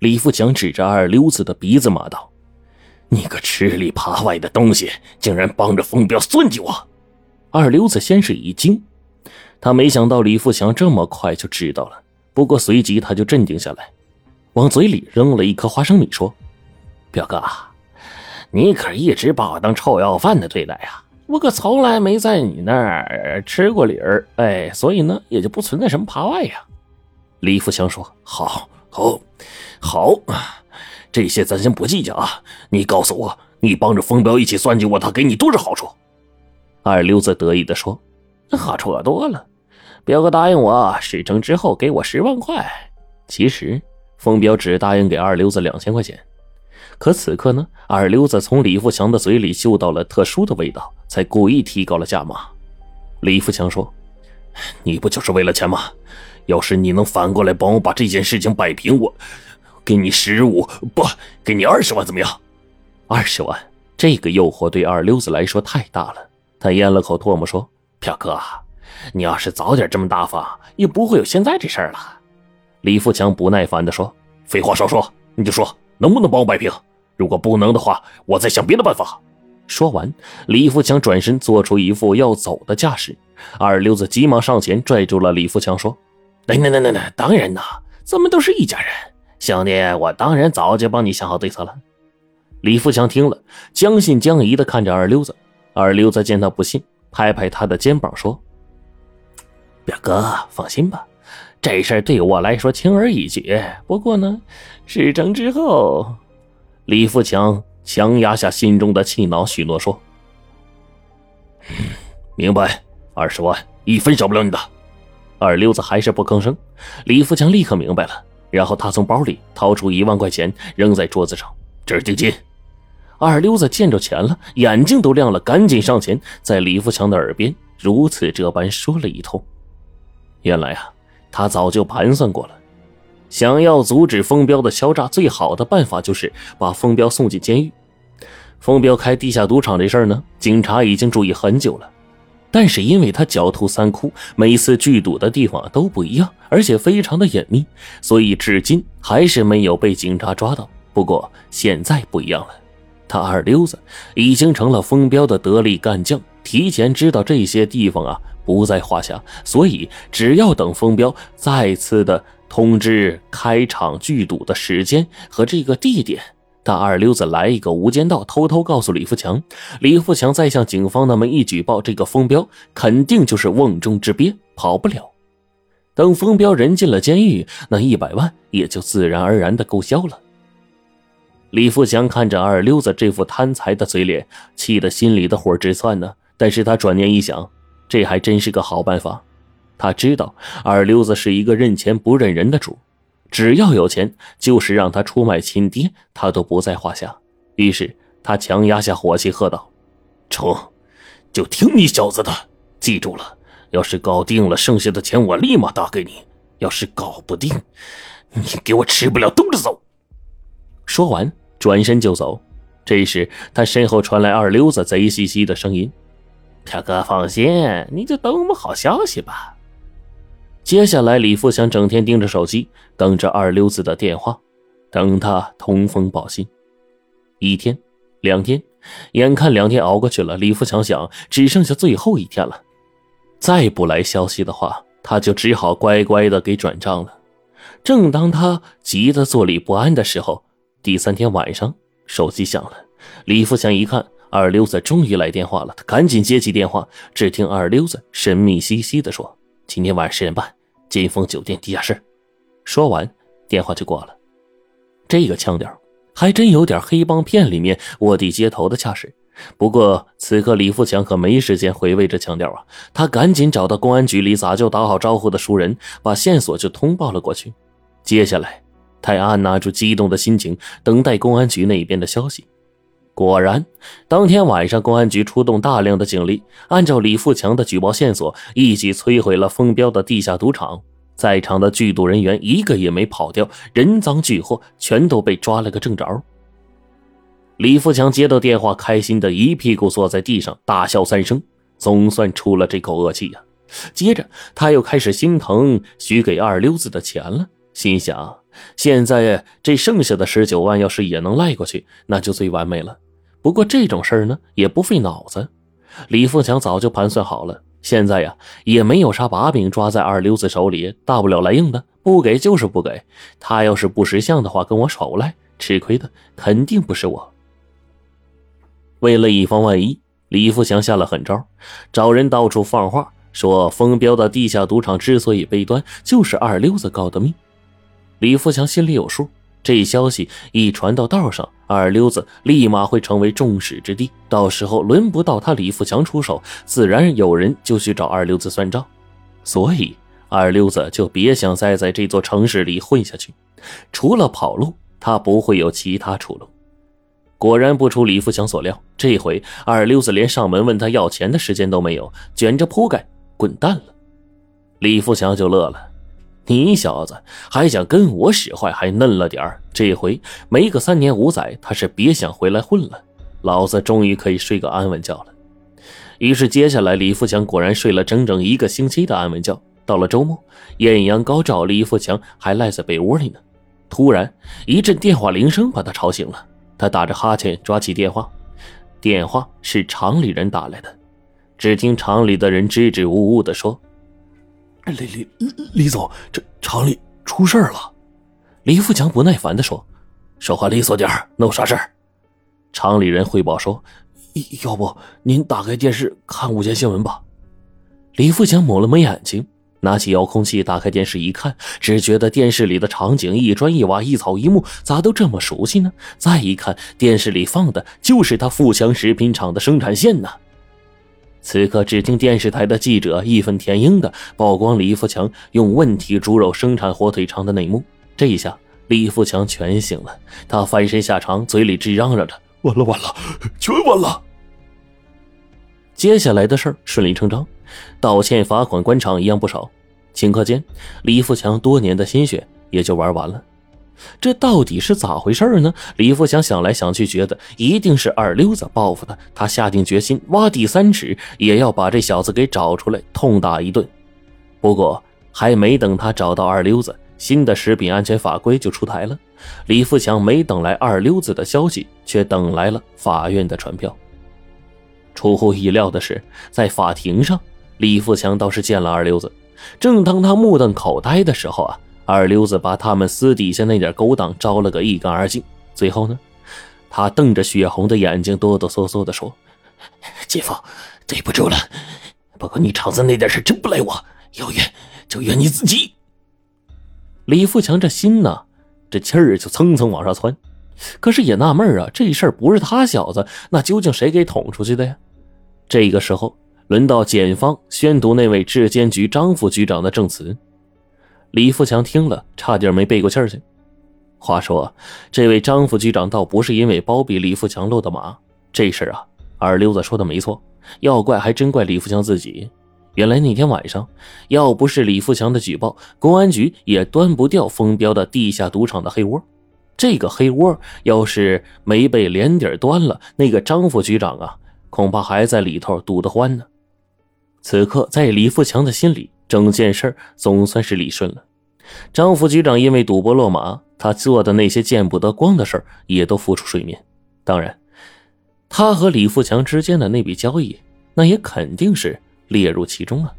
李富强指着二溜子的鼻子骂道：“你个吃里扒外的东西，竟然帮着风彪算计我！”二溜子先是一惊，他没想到李富强这么快就知道了。不过随即他就镇定下来，往嘴里扔了一颗花生米，说：“表哥，你可一直把我当臭要饭的对待呀！我可从来没在你那儿吃过理儿，哎，所以呢，也就不存在什么扒外呀。”李富强说：“好，好。”好，这些咱先不计较啊！你告诉我，你帮着风彪一起算计我，他给你多少好处？二溜子得意的说：“好处可多了，彪哥答应我事成之后给我十万块。其实，风彪只答应给二溜子两千块钱。可此刻呢，二溜子从李富强的嘴里嗅到了特殊的味道，才故意提高了价码。李富强说：‘你不就是为了钱吗？要是你能反过来帮我把这件事情摆平，我……’”给你十五不，给你二十万怎么样？二十万，这个诱惑对二溜子来说太大了。他咽了口唾沫说：“表哥，你要是早点这么大方，也不会有现在这事儿了。”李富强不耐烦地说：“废话少说，你就说能不能帮我摆平？如果不能的话，我再想别的办法。”说完，李富强转身做出一副要走的架势。二溜子急忙上前拽住了李富强，说：“那那那那那，当然呐，咱们都是一家人。”兄弟，我当然早就帮你想好对策了。李富强听了，将信将疑的看着二溜子。二溜子见他不信，拍拍他的肩膀说：“表哥，放心吧，这事对我来说轻而易举。不过呢，事成之后……”李富强强压下心中的气恼，许诺说：“明白，二十万，一分少不了你的。”二溜子还是不吭声。李富强立刻明白了。然后他从包里掏出一万块钱，扔在桌子上，这是定金。二溜子见着钱了，眼睛都亮了，赶紧上前，在李富强的耳边如此这般说了一通。原来啊，他早就盘算过了，想要阻止风彪的敲诈，最好的办法就是把风彪送进监狱。风彪开地下赌场这事儿呢，警察已经注意很久了。但是因为他狡兔三窟，每次聚赌的地方都不一样，而且非常的隐秘，所以至今还是没有被警察抓到。不过现在不一样了，他二溜子已经成了风彪的得力干将，提前知道这些地方啊不在话下，所以只要等风彪再次的通知开场聚赌的时间和这个地点。他二溜子来一个无间道，偷偷告诉李富强，李富强再向警方那么一举报，这个封彪肯定就是瓮中之鳖，跑不了。等封彪人进了监狱，那一百万也就自然而然的够销了。李富强看着二溜子这副贪财的嘴脸，气得心里的火直窜呢。但是他转念一想，这还真是个好办法。他知道二溜子是一个认钱不认人的主。只要有钱，就是让他出卖亲爹，他都不在话下。于是他强压下火气，喝道：“成，就听你小子的！记住了，要是搞定了，剩下的钱我立马打给你；要是搞不定，你给我吃不了兜着走。”说完，转身就走。这时，他身后传来二溜子贼兮兮的声音：“表哥，放心，你就等我们好消息吧。”接下来，李富强整天盯着手机，等着二溜子的电话，等他通风报信。一天，两天，眼看两天熬过去了，李富强想，只剩下最后一天了，再不来消息的话，他就只好乖乖的给转账了。正当他急得坐立不安的时候，第三天晚上，手机响了。李富强一看，二溜子终于来电话了，他赶紧接起电话，只听二溜子神秘兮兮的说：“今天晚上十点半。”金丰酒店地下室，说完电话就挂了。这个腔调还真有点黑帮片里面卧底接头的架势。不过此刻李富强可没时间回味这腔调啊，他赶紧找到公安局里早就打好招呼的熟人，把线索就通报了过去。接下来，他按捺住激动的心情，等待公安局那边的消息。果然，当天晚上，公安局出动大量的警力，按照李富强的举报线索，一举摧毁了风标的地下赌场。在场的剧赌人员一个也没跑掉，人赃俱获，全都被抓了个正着。李富强接到电话，开心的一屁股坐在地上，大笑三声，总算出了这口恶气呀。接着，他又开始心疼许给二溜子的钱了，心想：现在这剩下的十九万，要是也能赖过去，那就最完美了。不过这种事儿呢，也不费脑子。李富强早就盘算好了，现在呀，也没有啥把柄抓在二流子手里，大不了来硬的，不给就是不给。他要是不识相的话，跟我耍无赖，吃亏的肯定不是我。为了以防万一，李富强下了狠招，找人到处放话，说风彪的地下赌场之所以被端，就是二流子告的密。李富强心里有数，这消息一传到道上，二流子立马会成为众矢之的。到时候轮不到他李富强出手，自然有人就去找二流子算账。所以二流子就别想再在这座城市里混下去，除了跑路，他不会有其他出路。果然不出李富强所料，这回二流子连上门问他要钱的时间都没有，卷着铺盖滚蛋了。李富强就乐了。你小子还想跟我使坏，还嫩了点儿。这回没个三年五载，他是别想回来混了。老子终于可以睡个安稳觉了。于是接下来，李富强果然睡了整整一个星期的安稳觉。到了周末，艳阳高照，李富强还赖在被窝里呢。突然一阵电话铃声把他吵醒了，他打着哈欠抓起电话，电话是厂里人打来的。只听厂里的人支支吾吾地说。李李李总，这厂里出事了。李富强不耐烦的说：“说话利索点能有啥事儿？”厂里人汇报说：“要不您打开电视看午间新闻吧。”李富强抹了抹眼睛，拿起遥控器打开电视一看，只觉得电视里的场景一砖一瓦一草一木咋都这么熟悉呢？再一看，电视里放的就是他富强食品厂的生产线呢。此刻，只听电视台的记者义愤填膺的曝光李富强用问题猪肉生产火腿肠的内幕。这一下，李富强全醒了，他翻身下床，嘴里直嚷嚷着：“完了完了，全完了！”接下来的事儿顺理成章，道歉、罚款、官场一样不少。顷刻间，李富强多年的心血也就玩完了。这到底是咋回事呢？李富强想来想去，觉得一定是二流子报复他。他下定决心，挖地三尺也要把这小子给找出来，痛打一顿。不过，还没等他找到二流子，新的食品安全法规就出台了。李富强没等来二流子的消息，却等来了法院的传票。出乎意料的是，在法庭上，李富强倒是见了二流子。正当他目瞪口呆的时候啊！二流子把他们私底下那点勾当招了个一干二净。最后呢，他瞪着血红的眼睛，哆哆嗦嗦地说：“姐夫，对不住了。不过你厂子那点事真不赖我，要怨就怨你自己。”李富强这心呢，这气儿就蹭蹭往上窜。可是也纳闷啊，这事儿不是他小子，那究竟谁给捅出去的呀？这个时候，轮到检方宣读那位质监局张副局长的证词。李富强听了，差点没背过气儿去。话说，这位张副局长倒不是因为包庇李富强落的马，这事儿啊，二溜子说的没错。要怪还真怪李富强自己。原来那天晚上，要不是李富强的举报，公安局也端不掉封标的地下赌场的黑窝。这个黑窝要是没被连底端了，那个张副局长啊，恐怕还在里头赌得欢呢。此刻，在李富强的心里。整件事总算是理顺了。张副局长因为赌博落马，他做的那些见不得光的事也都浮出水面。当然，他和李富强之间的那笔交易，那也肯定是列入其中啊。